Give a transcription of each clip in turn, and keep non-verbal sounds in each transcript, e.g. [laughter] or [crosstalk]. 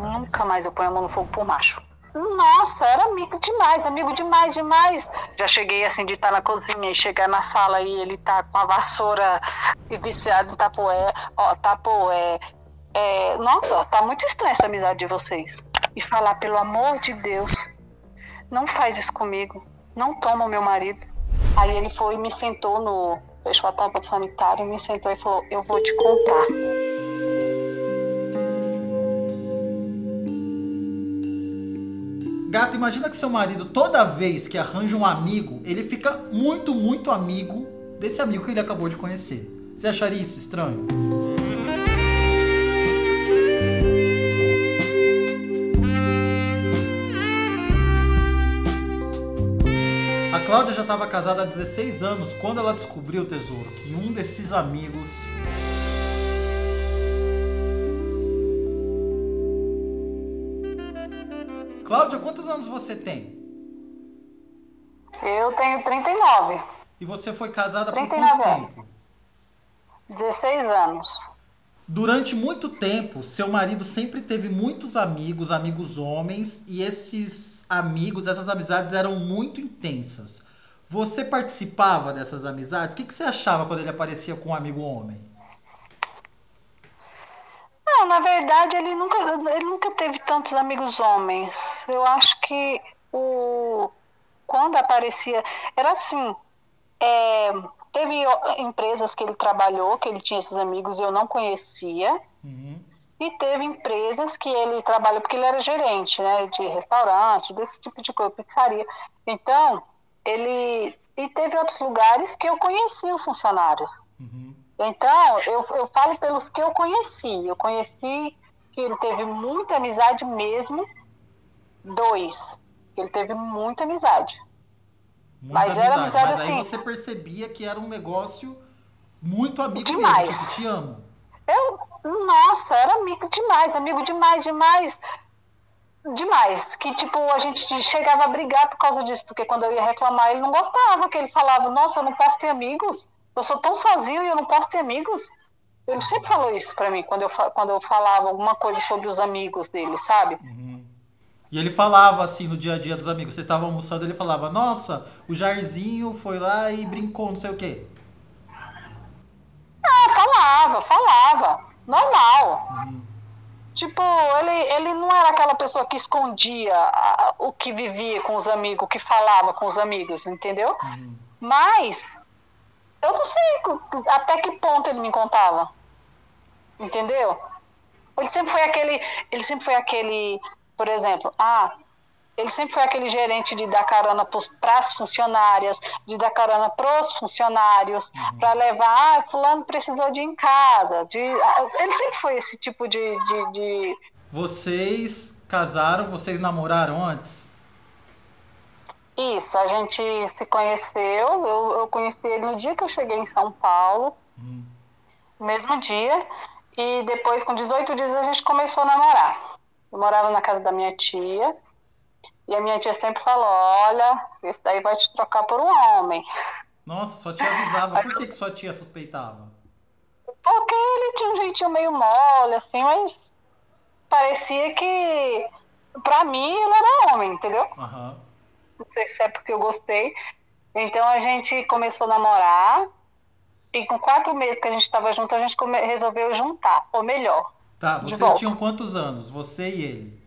Nunca mais eu ponho a mão no fogo por macho. Nossa, era amigo demais, amigo demais, demais. Já cheguei assim de estar na cozinha e chegar na sala e ele tá com a vassoura e viciado em tapoé, ó, tapoé. É, nossa, tá muito estranha essa amizade de vocês. E falar, pelo amor de Deus, não faz isso comigo. Não toma o meu marido. Aí ele foi e me sentou no. Fechou a tampa do sanitário, me sentou e falou: Eu vou te contar. Gato, imagina que seu marido, toda vez que arranja um amigo, ele fica muito, muito amigo desse amigo que ele acabou de conhecer. Você acharia isso estranho? A Cláudia já estava casada há 16 anos quando ela descobriu o tesouro, que um desses amigos Cláudia, quantos anos você tem? Eu tenho 39. E você foi casada por quanto anos. tempo? 16 anos. Durante muito tempo, seu marido sempre teve muitos amigos, amigos homens, e esses amigos, essas amizades eram muito intensas. Você participava dessas amizades? O que, que você achava quando ele aparecia com um amigo homem? Não, na verdade ele nunca, ele nunca teve tantos amigos homens. Eu acho que o quando aparecia era assim. É, teve empresas que ele trabalhou, que ele tinha esses amigos e eu não conhecia. Uhum. E teve empresas que ele trabalhou, porque ele era gerente, né, de restaurante, desse tipo de coisa, pizzaria. Então, ele. E teve outros lugares que eu conheci os funcionários. Uhum. Então, eu, eu falo pelos que eu conheci. Eu conheci que ele teve muita amizade mesmo. Dois. Ele teve muita amizade. Muita mas amizade. era amizade mas assim. Aí você percebia que era um negócio muito amigo demais. mesmo, tipo, te amo. Eu, nossa, era amigo demais, amigo demais, demais. Demais. Que, tipo, a gente chegava a brigar por causa disso, porque quando eu ia reclamar, ele não gostava, que ele falava, nossa, eu não posso ter amigos. Eu sou tão sozinho e eu não posso ter amigos. Ele sempre falou isso para mim quando eu, quando eu falava alguma coisa sobre os amigos dele, sabe? Uhum. E ele falava assim no dia a dia dos amigos. Vocês estavam almoçando, ele falava: Nossa, o Jairzinho foi lá e brincou, não sei o quê. Ah, falava, falava. Normal. Uhum. Tipo, ele, ele não era aquela pessoa que escondia a, o que vivia com os amigos, o que falava com os amigos, entendeu? Uhum. Mas eu não sei até que ponto ele me contava. Entendeu? Ele sempre foi aquele, ele sempre foi aquele, por exemplo, ah, ele sempre foi aquele gerente de dar carona para as funcionárias, de dar carona para os funcionários, uhum. para levar, ah, fulano precisou de ir em casa. De, ah, ele sempre foi esse tipo de, de, de... Vocês casaram, vocês namoraram antes? Isso, a gente se conheceu, eu, eu conheci ele no dia que eu cheguei em São Paulo, hum. mesmo dia, e depois, com 18 dias, a gente começou a namorar. Eu morava na casa da minha tia, e a minha tia sempre falou: Olha, esse daí vai te trocar por um homem. Nossa, sua tia avisava. Por que, que sua tia suspeitava? Porque ele tinha um jeitinho meio mole, assim, mas parecia que, pra mim, ele era homem, entendeu? Aham. Uhum não sei se é porque eu gostei. Então a gente começou a namorar e com quatro meses que a gente estava junto, a gente resolveu juntar, ou melhor. Tá, vocês tinham quantos anos, você e ele?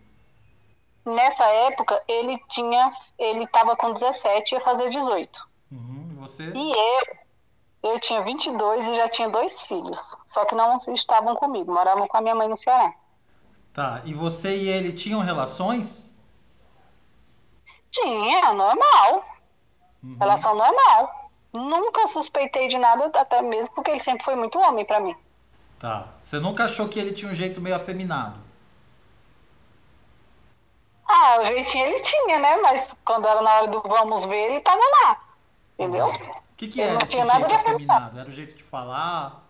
Nessa época, ele tinha, ele estava com 17 e ia fazer 18. Uhum, e você? E eu, eu tinha 22 e já tinha dois filhos, só que não estavam comigo, moravam com a minha mãe no Ceará. Tá, e você e ele tinham relações? Tinha, normal. Uhum. Relação normal. Nunca suspeitei de nada, até mesmo porque ele sempre foi muito homem para mim. Tá. Você nunca achou que ele tinha um jeito meio afeminado? Ah, o jeitinho ele tinha, né? Mas quando era na hora do vamos ver, ele tava lá. Entendeu? O que, que era esse jeito afeminado? Era o jeito de falar?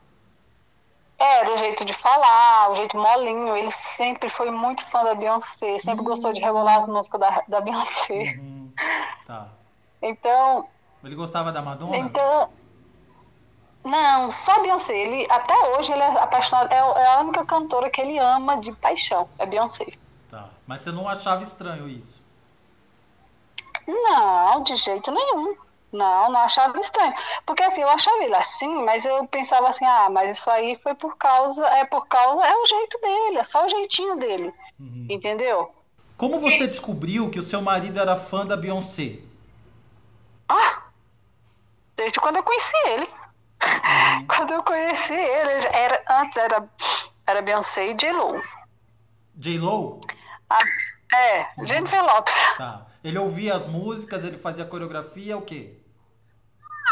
Era o jeito de falar, o jeito molinho. Ele sempre foi muito fã da Beyoncé, sempre uhum. gostou de rebolar as músicas da, da Beyoncé. Uhum. Tá. Então. Ele gostava da Madonna? Então. Não, só Beyoncé. Ele, até hoje ele é apaixonado. É, é a única cantora que ele ama de paixão. É Beyoncé. Tá. Mas você não achava estranho isso? Não, de jeito nenhum. Não, não achava estranho. Porque assim, eu achava ele assim, mas eu pensava assim, ah, mas isso aí foi por causa, é por causa, é o jeito dele, é só o jeitinho dele. Uhum. Entendeu? Como você descobriu que o seu marido era fã da Beyoncé? Ah, desde quando eu conheci ele. Uhum. [laughs] quando eu conheci ele, era, antes era, era Beyoncé e J-Lo. J-Lo? Ah, é, uhum. Jennifer Lopes. Tá. Ele ouvia as músicas, ele fazia coreografia, o quê?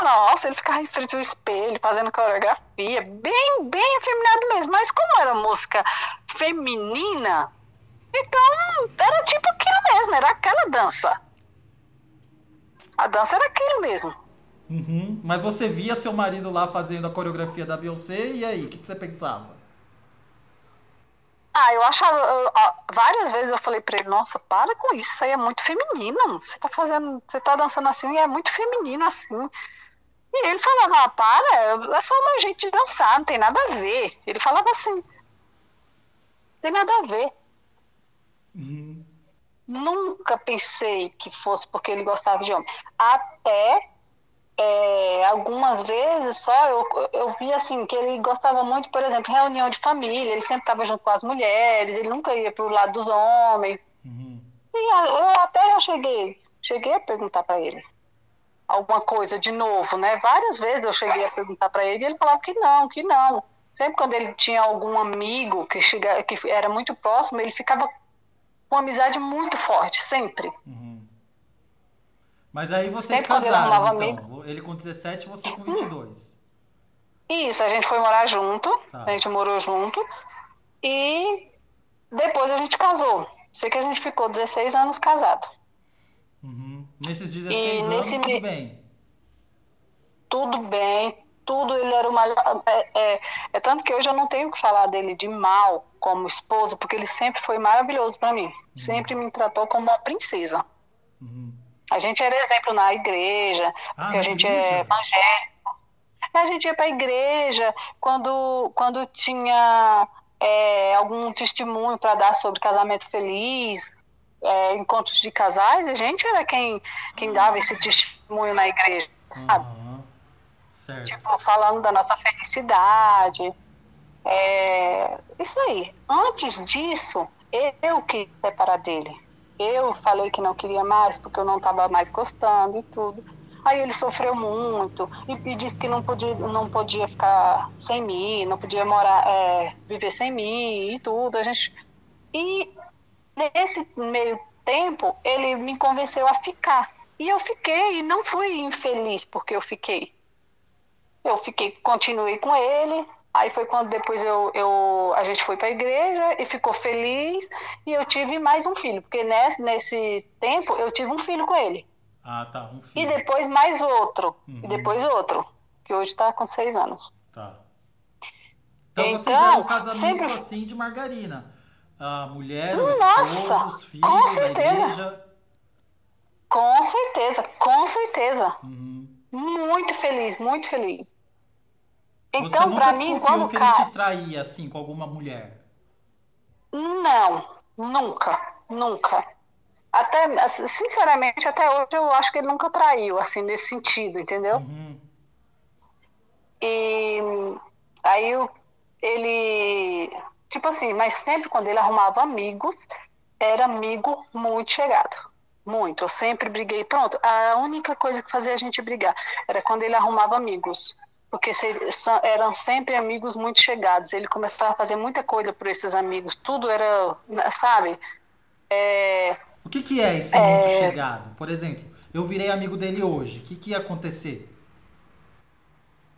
Nossa, ele ficava em frente ao espelho, fazendo coreografia, bem, bem afeminado mesmo. Mas como era música feminina, então era tipo aquilo mesmo, era aquela dança. A dança era aquilo mesmo. Uhum. Mas você via seu marido lá fazendo a coreografia da Beyoncé, e aí, o que, que você pensava? Ah, eu achava. várias vezes eu falei pra ele, nossa, para com isso, isso aí é muito feminino. Você tá fazendo. Você tá dançando assim e é muito feminino assim. E ele falava, ah, para, é só meu jeito de dançar, não tem nada a ver. Ele falava assim. Não tem nada a ver. Uhum. Nunca pensei que fosse porque ele gostava de homem. Até é, algumas vezes só eu, eu vi assim que ele gostava muito, por exemplo, reunião de família, ele sempre estava junto com as mulheres, ele nunca ia para o lado dos homens. Uhum. E eu até eu cheguei, cheguei a perguntar para ele alguma coisa de novo, né? Várias vezes eu cheguei a perguntar para ele e ele falava que não, que não. Sempre quando ele tinha algum amigo que, chega, que era muito próximo, ele ficava com amizade muito forte, sempre. Uhum. Mas aí vocês sempre casaram, ele então. Amigo. Ele com 17 você com 22. Isso, a gente foi morar junto, tá. a gente morou junto. E depois a gente casou. Sei que a gente ficou 16 anos casado. Nesses 16 e anos, nesse... tudo bem? Tudo bem, tudo ele era uma é, é, é, tanto que hoje eu não tenho que falar dele de mal como esposo porque ele sempre foi maravilhoso para mim uhum. sempre me tratou como uma princesa uhum. a gente era exemplo na igreja ah, porque a gente igreja? é evangélico a gente ia para a igreja quando quando tinha é, algum testemunho para dar sobre casamento feliz é, encontros de casais a gente era quem quem dava esse testemunho na igreja sabe uhum. Tipo, falando da nossa felicidade. É, isso aí. Antes disso, eu quis separar dele. Eu falei que não queria mais porque eu não estava mais gostando e tudo. Aí ele sofreu muito e, e, disse que não podia, não podia ficar sem mim, não podia morar, é, viver sem mim e tudo. A gente e nesse meio tempo ele me convenceu a ficar e eu fiquei e não fui infeliz porque eu fiquei. Eu fiquei, continuei com ele. Aí foi quando depois eu, eu a gente foi para a igreja e ficou feliz e eu tive mais um filho, porque nesse, nesse tempo eu tive um filho com ele. Ah, tá, um filho. E depois mais outro, uhum. e depois outro, que hoje está com seis anos. Tá. Então, então vocês eram um casamento sempre... assim de margarina. A mulher, Nossa, esposo, os filhos, com certeza. a igreja. Com certeza, com certeza. Uhum. Muito feliz, muito feliz. Então, para mim, quando que cara... ele te traía assim com alguma mulher? Não, nunca, nunca. Até, sinceramente, até hoje eu acho que ele nunca traiu, assim, nesse sentido, entendeu? Uhum. E aí ele, tipo assim, mas sempre quando ele arrumava amigos, era amigo muito chegado. Muito. Eu sempre briguei. Pronto, a única coisa que fazia a gente brigar era quando ele arrumava amigos. Porque eram sempre amigos muito chegados. Ele começava a fazer muita coisa por esses amigos. Tudo era, sabe? É, o que, que é esse é, muito chegado? Por exemplo, eu virei amigo dele hoje. O que, que ia acontecer?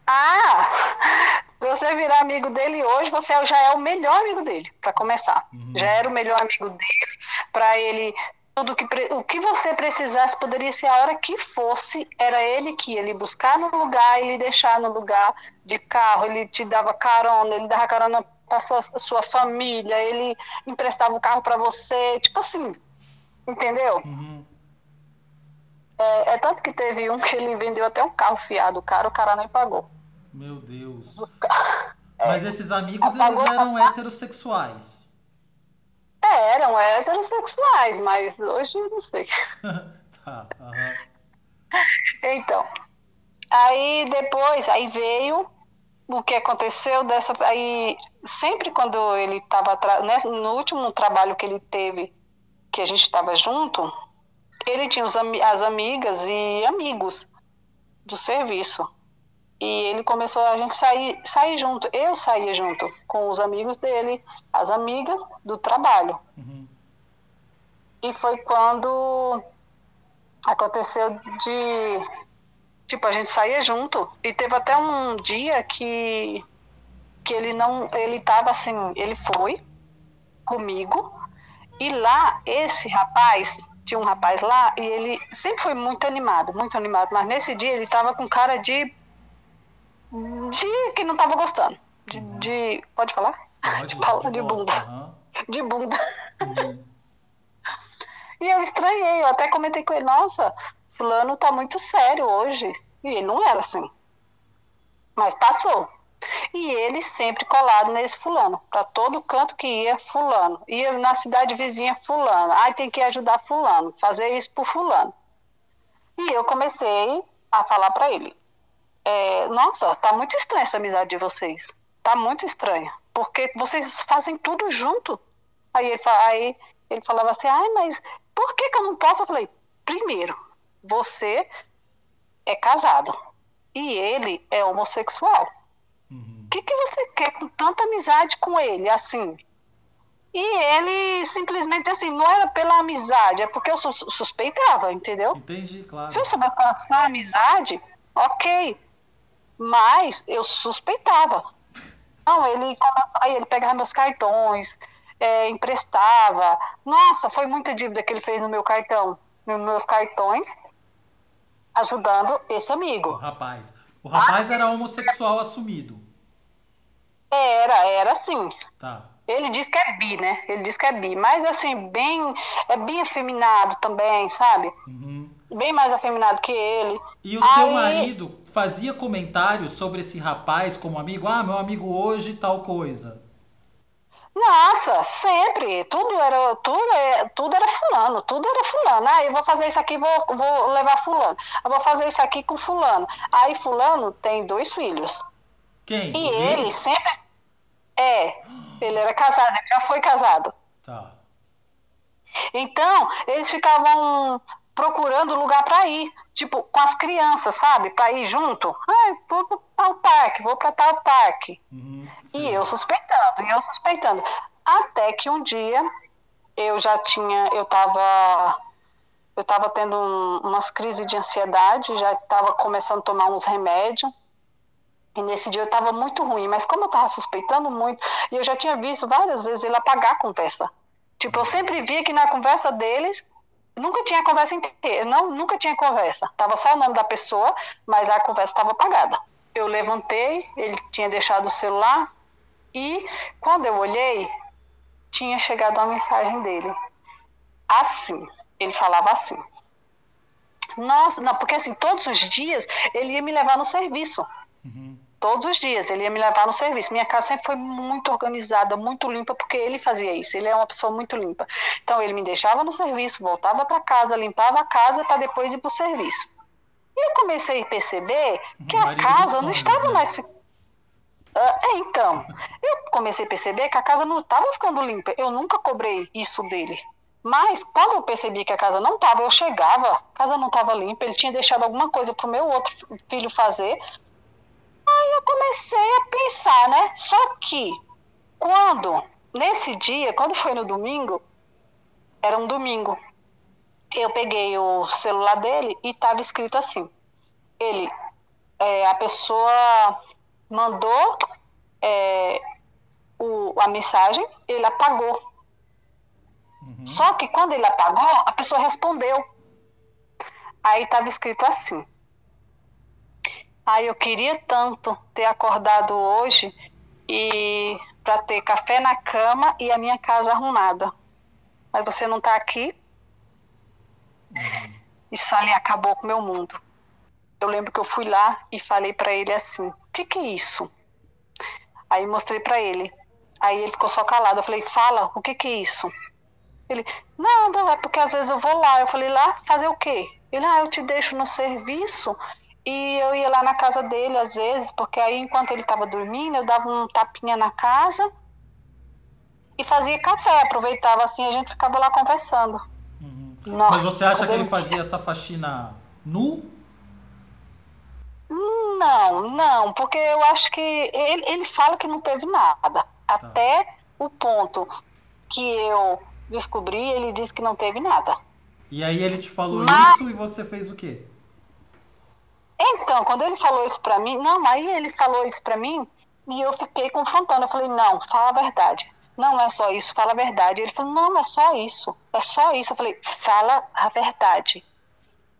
Ah! Se você virar amigo dele hoje, você já é o melhor amigo dele, para começar. Uhum. Já era o melhor amigo dele, para ele tudo que o que você precisasse poderia ser a hora que fosse, era ele que ia lhe buscar no lugar e lhe deixar no lugar de carro, ele te dava carona, ele dava carona para sua, sua família, ele emprestava o carro para você, tipo assim, entendeu? Uhum. É, é, tanto que teve um que ele vendeu até um carro fiado, o cara, o cara nem pagou. Meu Deus. Buscar. Mas é, esses amigos, eles eram heterossexuais. É, eram heterossexuais, mas hoje eu não sei. [laughs] tá, uhum. Então, aí depois, aí veio o que aconteceu dessa. Aí, sempre quando ele estava. No último trabalho que ele teve, que a gente estava junto, ele tinha os, as amigas e amigos do serviço. E ele começou a gente sair, sair junto. Eu saía junto com os amigos dele, as amigas do trabalho. Uhum. E foi quando aconteceu de tipo a gente saía junto e teve até um dia que que ele não ele tava assim ele foi comigo e lá esse rapaz tinha um rapaz lá e ele sempre foi muito animado muito animado mas nesse dia ele tava com cara de que não tava gostando. De, uhum. de pode falar? Pode, [laughs] de, pau, de bunda. Uhum. De bunda. Uhum. [laughs] e eu estranhei, eu até comentei com ele, nossa, fulano tá muito sério hoje. E ele não era assim. Mas passou. E ele sempre colado nesse fulano. Para todo canto que ia, fulano. Ia na cidade vizinha, fulano. Ai, tem que ajudar fulano. Fazer isso por fulano. E eu comecei a falar para ele é, nossa, tá muito estranha essa amizade de vocês. Tá muito estranha. Porque vocês fazem tudo junto. Aí ele, aí ele falava assim, ai, mas por que, que eu não posso? Eu falei, primeiro, você é casado e ele é homossexual. O uhum. que, que você quer com tanta amizade com ele, assim? E ele simplesmente assim, não era pela amizade, é porque eu suspeitava, entendeu? Entendi, claro. Se eu soubesse passar amizade, ok. Mas eu suspeitava. Não, ele, aí ele pegava meus cartões, é, emprestava. Nossa, foi muita dívida que ele fez no meu cartão, nos meus cartões, ajudando esse amigo. O rapaz. O rapaz ah, era homossexual assumido. Era, era sim. Tá. Ele diz que é bi, né? Ele diz que é bi, mas assim, bem, é bem afeminado também, sabe? Uhum. Bem mais afeminado que ele. E o Aí... seu marido fazia comentários sobre esse rapaz como amigo? Ah, meu amigo hoje tal coisa. Nossa, sempre. Tudo era, tudo, é, tudo era fulano, tudo era fulano. Ah, eu vou fazer isso aqui, vou, vou levar fulano. Eu vou fazer isso aqui com fulano. Aí fulano tem dois filhos. Quem? E ele sempre. É, ele era casado, ele já foi casado. Tá. Então, eles ficavam procurando lugar para ir, tipo, com as crianças, sabe? Para ir junto. Ah, vou para tal parque, vou para tal parque. Uhum, e eu suspeitando, e eu suspeitando. Até que um dia eu já tinha, eu tava eu tava tendo um, umas crises de ansiedade, já estava começando a tomar uns remédios. E nesse dia eu estava muito ruim, mas como eu estava suspeitando muito, e eu já tinha visto várias vezes ele apagar a conversa. Tipo, eu sempre via que na conversa deles Nunca tinha conversa inteira, não, nunca tinha conversa. Tava só o nome da pessoa, mas a conversa estava apagada. Eu levantei, ele tinha deixado o celular e quando eu olhei, tinha chegado uma mensagem dele. Assim, ele falava assim. Nossa, não, porque assim, todos os dias ele ia me levar no serviço. Todos os dias. Ele ia me levar no serviço. Minha casa sempre foi muito organizada, muito limpa, porque ele fazia isso. Ele é uma pessoa muito limpa. Então ele me deixava no serviço, voltava para casa, limpava a casa para depois ir para o serviço. E eu comecei a perceber que a casa não estava né? mais. Ah, é, então, eu comecei a perceber que a casa não estava ficando limpa. Eu nunca cobrei isso dele. Mas quando eu percebi que a casa não estava, eu chegava, a casa não estava limpa, ele tinha deixado alguma coisa para o meu outro filho fazer. Aí eu comecei a pensar, né? Só que quando, nesse dia, quando foi no domingo, era um domingo, eu peguei o celular dele e estava escrito assim: ele, é, a pessoa mandou é, o, a mensagem, ele apagou. Uhum. Só que quando ele apagou, a pessoa respondeu. Aí estava escrito assim: Ai, eu queria tanto ter acordado hoje e para ter café na cama e a minha casa arrumada. Mas você não está aqui. Uhum. Isso ali acabou com o meu mundo. Eu lembro que eu fui lá e falei para ele assim: "O que que é isso?" Aí mostrei para ele. Aí ele ficou só calado. Eu falei: "Fala, o que que é isso?" Ele, não, é porque às vezes eu vou lá. Eu falei, lá fazer o quê? Ele, ah, eu te deixo no serviço e eu ia lá na casa dele às vezes, porque aí enquanto ele estava dormindo, eu dava um tapinha na casa e fazia café, aproveitava assim, a gente ficava lá conversando. Uhum. Nossa, Mas você acha que ele fazia essa faxina nu? Não, não, porque eu acho que ele, ele fala que não teve nada. Tá. Até o ponto que eu descobri, ele disse que não teve nada. E aí ele te falou Mas... isso e você fez o quê? Então, quando ele falou isso pra mim, não, aí ele falou isso pra mim e eu fiquei confrontando. Eu falei, não, fala a verdade. Não é só isso, fala a verdade. Ele falou, não, é só isso, é só isso. Eu falei, fala a verdade.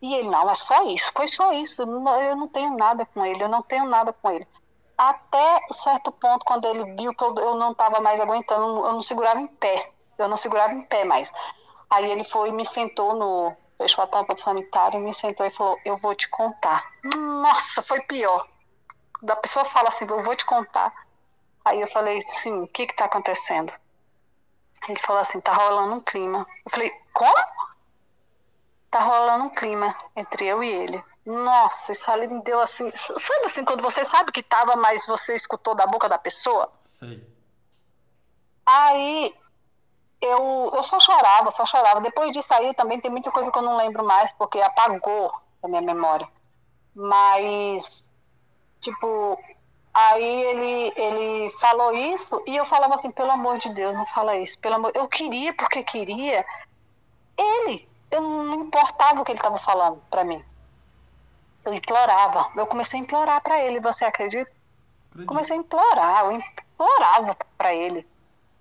E ele, não, é só isso, foi só isso. Eu não tenho nada com ele, eu não tenho nada com ele. Até certo ponto, quando ele viu que eu não estava mais aguentando, eu não segurava em pé. Eu não segurava em pé mais. Aí ele foi e me sentou no. Fechou a tampa do sanitário, me sentou e falou: Eu vou te contar. Nossa, foi pior. Da pessoa fala assim: Eu vou te contar. Aí eu falei: Sim, o que está acontecendo? Ele falou assim: Tá rolando um clima. Eu falei: Como? Tá rolando um clima entre eu e ele. Nossa, isso ali me deu assim. Sabe assim, quando você sabe que tava, mas você escutou da boca da pessoa? Sei. Aí eu, eu só chorava, só chorava. Depois disso aí também tem muita coisa que eu não lembro mais, porque apagou da minha memória. Mas, tipo, aí ele, ele falou isso e eu falava assim, pelo amor de Deus, não fala isso. Pelo amor... Eu queria porque queria ele. Eu não importava o que ele estava falando para mim. Eu implorava. Eu comecei a implorar para ele, você acredita? Acredito. Comecei a implorar, eu implorava para ele.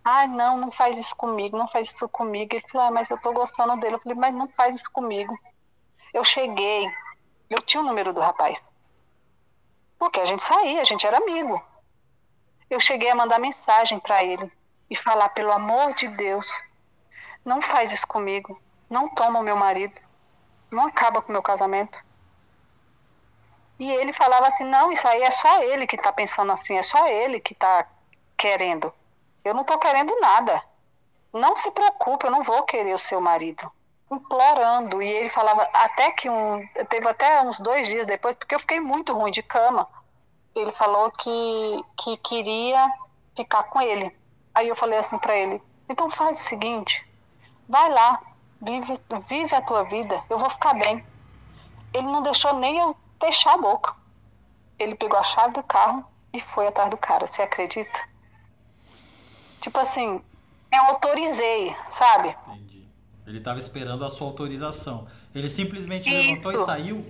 Ai, não, não faz isso comigo, não faz isso comigo. Ele falou, ah, mas eu tô gostando dele. Eu falei, mas não faz isso comigo. Eu cheguei, eu tinha o número do rapaz. Porque a gente saía, a gente era amigo. Eu cheguei a mandar mensagem para ele e falar, pelo amor de Deus, não faz isso comigo. Não toma o meu marido. Não acaba com o meu casamento. E ele falava assim, não, isso aí é só ele que tá pensando assim, é só ele que tá querendo. Eu não estou querendo nada. Não se preocupe, eu não vou querer o seu marido. Implorando. E ele falava, até que um. Teve até uns dois dias depois, porque eu fiquei muito ruim de cama. Ele falou que, que queria ficar com ele. Aí eu falei assim para ele: então faz o seguinte, vai lá, vive, vive a tua vida, eu vou ficar bem. Ele não deixou nem eu fechar a boca. Ele pegou a chave do carro e foi atrás do cara. Você acredita? Tipo assim, eu autorizei, sabe? Entendi. Ele estava esperando a sua autorização. Ele simplesmente Isso. levantou e saiu?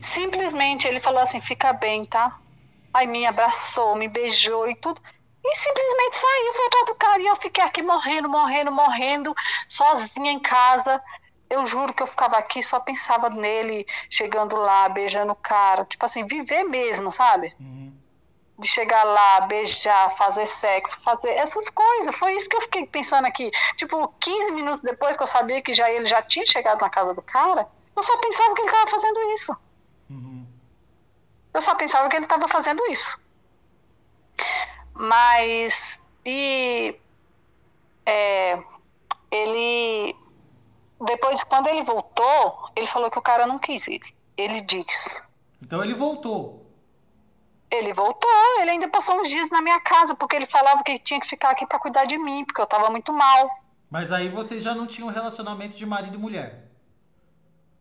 Simplesmente ele falou assim: fica bem, tá? Aí me abraçou, me beijou e tudo. E simplesmente saiu, foi atrás do cara. E eu fiquei aqui morrendo, morrendo, morrendo, sozinha em casa. Eu juro que eu ficava aqui, só pensava nele, chegando lá, beijando o cara. Tipo assim, viver mesmo, sabe? Uhum de chegar lá, beijar, fazer sexo, fazer essas coisas. Foi isso que eu fiquei pensando aqui. Tipo, 15 minutos depois que eu sabia que já ele já tinha chegado na casa do cara, eu só pensava que ele estava fazendo isso. Uhum. Eu só pensava que ele estava fazendo isso. Mas e é, ele depois quando ele voltou, ele falou que o cara não quis ir. Ele disse. Então ele voltou. Ele voltou, ele ainda passou uns dias na minha casa, porque ele falava que tinha que ficar aqui para cuidar de mim, porque eu tava muito mal. Mas aí vocês já não tinham um relacionamento de marido e mulher?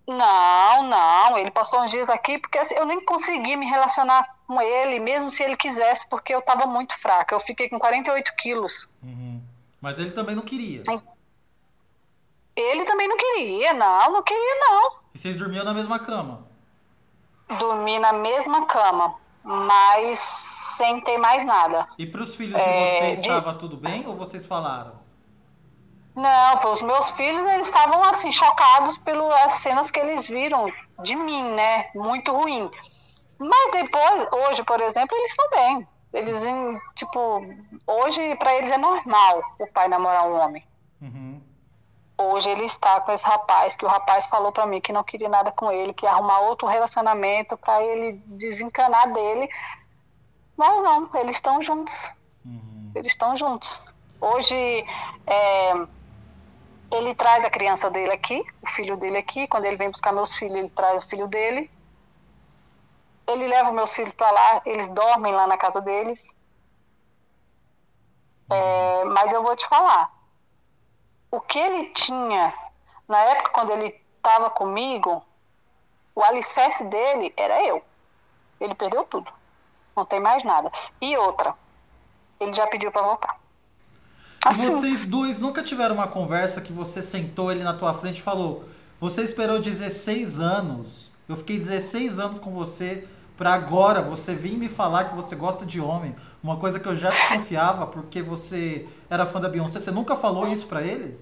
Não, não. Ele passou uns dias aqui porque assim, eu nem consegui me relacionar com ele, mesmo se ele quisesse, porque eu tava muito fraca. Eu fiquei com 48 quilos. Uhum. Mas ele também não queria. Ele também não queria, não, não queria, não. E vocês dormiam na mesma cama? Dormi na mesma cama mas sem ter mais nada. E para os filhos de é, vocês estava de... tudo bem ou vocês falaram? Não, para os meus filhos eles estavam assim chocados pelas cenas que eles viram de mim, né? Muito ruim. Mas depois, hoje, por exemplo, eles estão bem. Eles, tipo, hoje para eles é normal o pai namorar um homem. Uhum. Hoje ele está com esse rapaz, que o rapaz falou para mim que não queria nada com ele, que ia arrumar outro relacionamento para ele desencanar dele. Mas não, eles estão juntos. Uhum. Eles estão juntos. Hoje, é, ele traz a criança dele aqui, o filho dele aqui. Quando ele vem buscar meus filhos, ele traz o filho dele. Ele leva meus filhos para lá, eles dormem lá na casa deles. É, mas eu vou te falar, o que ele tinha na época quando ele estava comigo, o alicerce dele era eu. Ele perdeu tudo, não tem mais nada. E outra, ele já pediu para voltar. Assim. Vocês dois nunca tiveram uma conversa que você sentou ele na tua frente e falou: Você esperou 16 anos, eu fiquei 16 anos com você, para agora você vir me falar que você gosta de homem. Uma coisa que eu já desconfiava porque você era fã da Beyoncé. Você nunca falou isso para ele?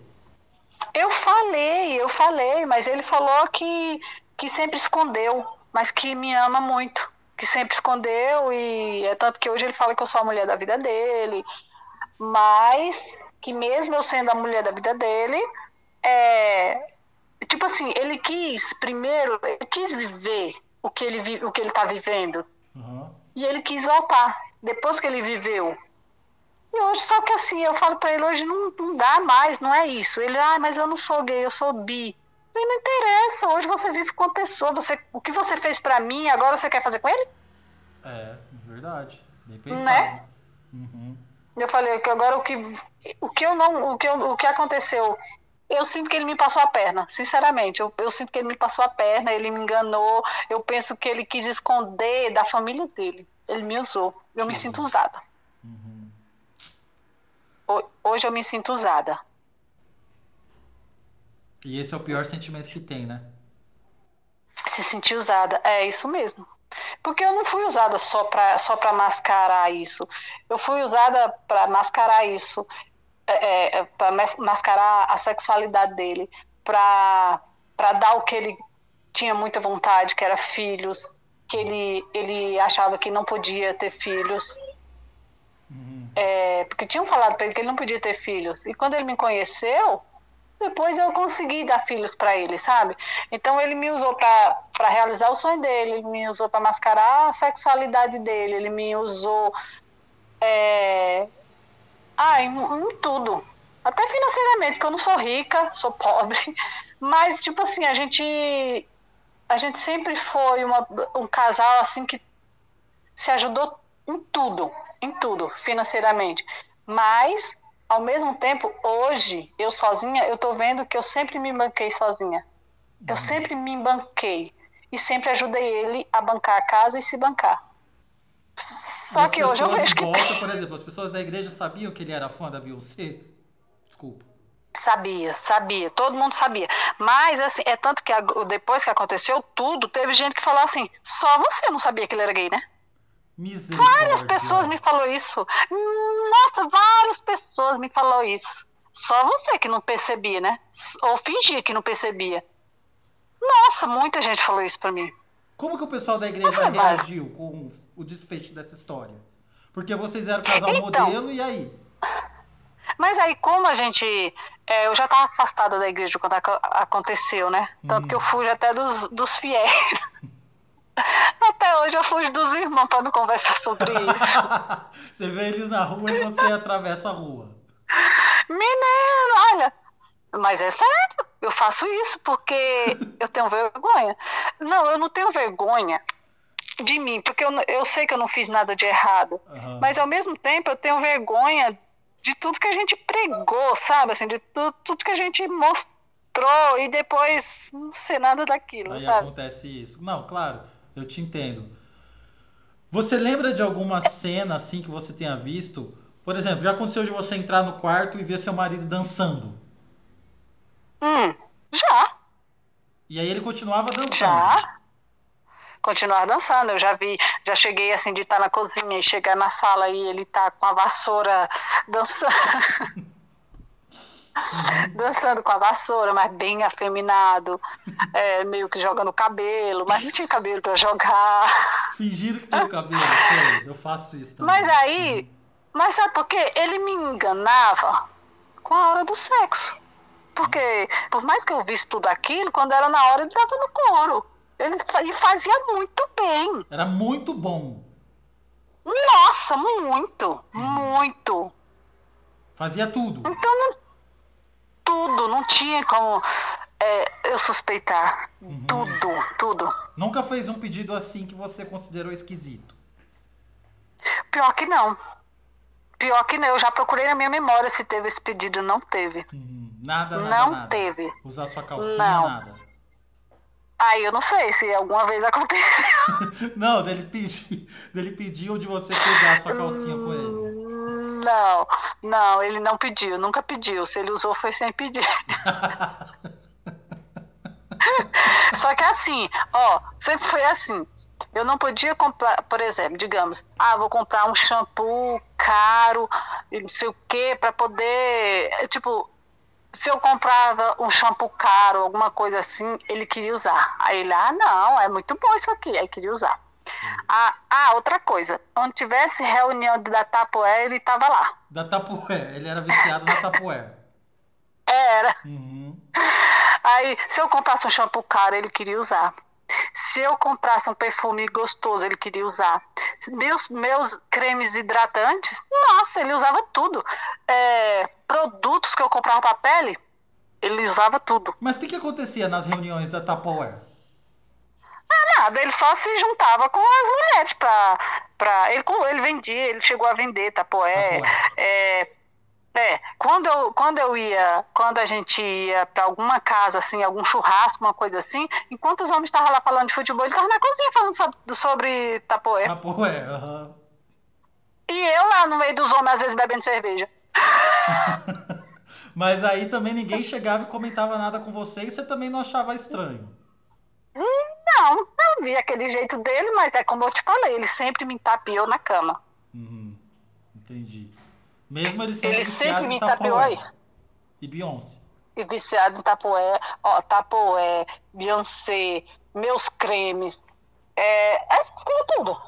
Eu falei, eu falei, mas ele falou que, que sempre escondeu, mas que me ama muito. Que sempre escondeu, e é tanto que hoje ele fala que eu sou a mulher da vida dele mas que mesmo eu sendo a mulher da vida dele, é, tipo assim, ele quis primeiro, ele quis viver o que ele o que ele está vivendo uhum. e ele quis voltar depois que ele viveu. E hoje só que assim eu falo para ele hoje não, não dá mais, não é isso. Ele, ah, mas eu não sou gay, eu sou bi. E não interessa. Hoje você vive com uma pessoa. Você, o que você fez para mim, agora você quer fazer com ele? É, verdade. Bem pensado. Né? Uhum. Eu falei que agora o que, o que eu não, o que, eu, o que aconteceu, eu sinto que ele me passou a perna, sinceramente. Eu, eu sinto que ele me passou a perna, ele me enganou. Eu penso que ele quis esconder da família dele. Ele me usou. Eu me sinto usada. Uhum. Hoje eu me sinto usada. E esse é o pior sentimento que tem, né? Se sentir usada, é isso mesmo. Porque eu não fui usada só para só mascarar isso. Eu fui usada para mascarar isso, é, é para mascarar a sexualidade dele, para dar o que ele tinha muita vontade, que era filhos, que ele, ele achava que não podia ter filhos. Uhum. É, porque tinham falado para ele que ele não podia ter filhos. E quando ele me conheceu, depois eu consegui dar filhos para ele, sabe? Então ele me usou para realizar o sonho dele, ele me usou para mascarar a sexualidade dele, ele me usou é... ah, em, em, tudo. Até financeiramente, porque eu não sou rica, sou pobre. [laughs] Mas, tipo assim, a gente. A gente sempre foi uma, um casal assim que se ajudou em tudo, em tudo, financeiramente. Mas ao mesmo tempo, hoje, eu sozinha, eu tô vendo que eu sempre me banquei sozinha. Eu uhum. sempre me banquei. E sempre ajudei ele a bancar a casa e se bancar. Só que hoje eu vejo volta, que. Por exemplo, as pessoas da igreja sabiam que ele era fã da Beyoncé? Desculpa. Sabia, sabia, todo mundo sabia. Mas, assim, é tanto que depois que aconteceu tudo, teve gente que falou assim: só você não sabia que ele era gay, né? Várias pessoas me falou isso. Nossa, várias pessoas me falou isso. Só você que não percebia, né? Ou fingia que não percebia. Nossa, muita gente falou isso para mim. Como que o pessoal da igreja reagiu com o desfecho dessa história? Porque vocês eram casal então, modelo e aí? Mas aí, como a gente. É, eu já estava afastada da igreja quando aconteceu, né? Tanto hum. que eu fugi até dos, dos fiéis. [laughs] Até hoje eu fujo dos irmãos para não conversar sobre isso. [laughs] você vê eles na rua e você atravessa a rua. Menino, olha. Mas é sério, eu faço isso porque eu tenho vergonha. Não, eu não tenho vergonha de mim, porque eu, eu sei que eu não fiz nada de errado. Uhum. Mas ao mesmo tempo eu tenho vergonha de tudo que a gente pregou, sabe? Assim, de tudo, tudo que a gente mostrou e depois não sei nada daquilo, Aí sabe? acontece isso. Não, claro eu te entendo. Você lembra de alguma cena assim que você tenha visto? Por exemplo, já aconteceu de você entrar no quarto e ver seu marido dançando? Hum, já. E aí ele continuava dançando? Já. Continuar dançando. Eu já vi, já cheguei assim de estar na cozinha e chegar na sala e ele tá com a vassoura dançando. [laughs] dançando com a vassoura, mas bem afeminado, é, meio que jogando cabelo, mas não tinha cabelo para jogar. Fingindo que tem o cabelo, sei, eu faço isso também. Mas aí, uhum. mas sabe por quê? Ele me enganava com a hora do sexo. Porque, por mais que eu visse tudo aquilo, quando era na hora, ele estava no coro. Ele, ele fazia muito bem. Era muito bom. Nossa, muito, hum. muito. Fazia tudo. Então não tudo, não não tinha como é, eu suspeitar. Uhum. Tudo, tudo. Nunca fez um pedido assim que você considerou esquisito? Pior que não. Pior que não. Eu já procurei na minha memória se teve esse pedido. Não teve. Uhum. Nada, nada, Não nada. teve. Usar sua calcinha, não. nada. Aí eu não sei se alguma vez aconteceu. [laughs] não, dele pedir, dele pediu de você pegar sua calcinha com ele. Não, não, ele não pediu, nunca pediu. Se ele usou foi sem pedir. [laughs] Só que assim, ó, sempre foi assim. Eu não podia comprar, por exemplo, digamos, ah, vou comprar um shampoo caro, não sei o quê, para poder, tipo, se eu comprava um shampoo caro, alguma coisa assim, ele queria usar. Aí ele, ah, não, é muito bom isso aqui, aí queria usar. Ah, ah, outra coisa, onde tivesse reunião da Tapoé, ele tava lá. Da Tapoé, ele era viciado na Tapoé. Era. Uhum. Aí, se eu comprasse um shampoo caro, ele queria usar. Se eu comprasse um perfume gostoso, ele queria usar. Meus, meus cremes hidratantes, nossa, ele usava tudo. É, produtos que eu comprava para pele, ele usava tudo. Mas o que, que acontecia nas reuniões da Tupperware? Ah, nada, ele só se juntava com as mulheres pra. pra ele, ele vendia, ele chegou a vender Tupperware. É, é, quando eu, quando eu ia, quando a gente ia para alguma casa, assim, algum churrasco, uma coisa assim, enquanto os homens estavam lá falando de futebol, ele estava na cozinha falando sobre, sobre tapoé. Tapoé, aham. Uhum. E eu lá no meio dos homens, às vezes, bebendo cerveja. [laughs] mas aí também ninguém chegava e comentava nada com você e você também não achava estranho. Não, não vi aquele jeito dele, mas é como eu te falei, ele sempre me tapiou na cama. Uhum, entendi. Mesmo ele sendo ele viciado sempre me em Tapoé. E Beyoncé. E viciado em Tapoé, ó, Tapoé, Beyoncé, meus cremes, é, essas coisas tudo.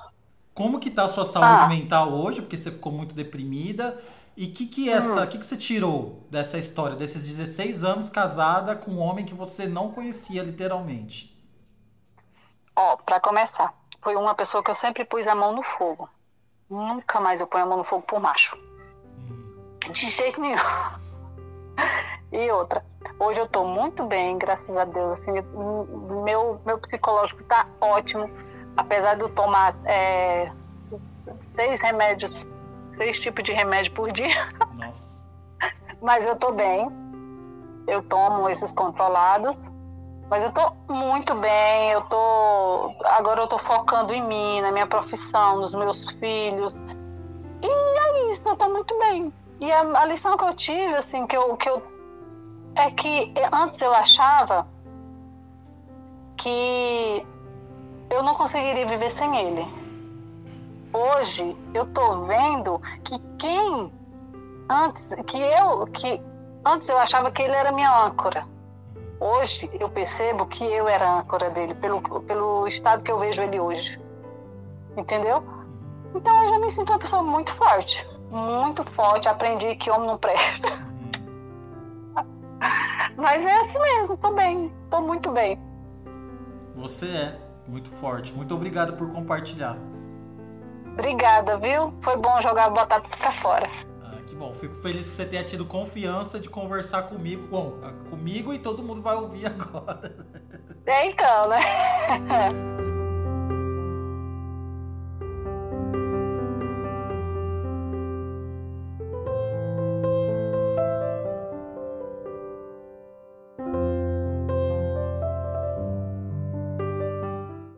Como que tá a sua saúde ah. mental hoje? Porque você ficou muito deprimida. E o que que essa, hum. que que você tirou dessa história, desses 16 anos casada com um homem que você não conhecia literalmente? Ó, para começar, foi uma pessoa que eu sempre pus a mão no fogo. Nunca mais eu ponho a mão no fogo por macho. De jeito nenhum. [laughs] E outra, hoje eu tô muito bem, graças a Deus. Assim, meu, meu psicológico tá ótimo, apesar de eu tomar é, seis remédios, seis tipos de remédio por dia. [laughs] Nossa. Mas eu tô bem. Eu tomo esses controlados. Mas eu tô muito bem, eu tô. Agora eu tô focando em mim, na minha profissão, nos meus filhos. E é isso, eu tô muito bem. E a, a, lição que eu tive, assim, que eu, que eu. É que antes eu achava que eu não conseguiria viver sem ele. Hoje eu tô vendo que quem antes que eu que antes eu achava que ele era minha âncora. Hoje eu percebo que eu era a âncora dele pelo pelo estado que eu vejo ele hoje. Entendeu? Então eu já me sinto uma pessoa muito forte muito forte, aprendi que homem não presta. Mas é assim mesmo, tô bem, tô muito bem. Você é muito forte. Muito obrigado por compartilhar. Obrigada, viu? Foi bom jogar botar tudo pra fora. Ah, que bom. Fico feliz que você tenha tido confiança de conversar comigo. Bom, comigo e todo mundo vai ouvir [laughs] agora. É então, né? [laughs]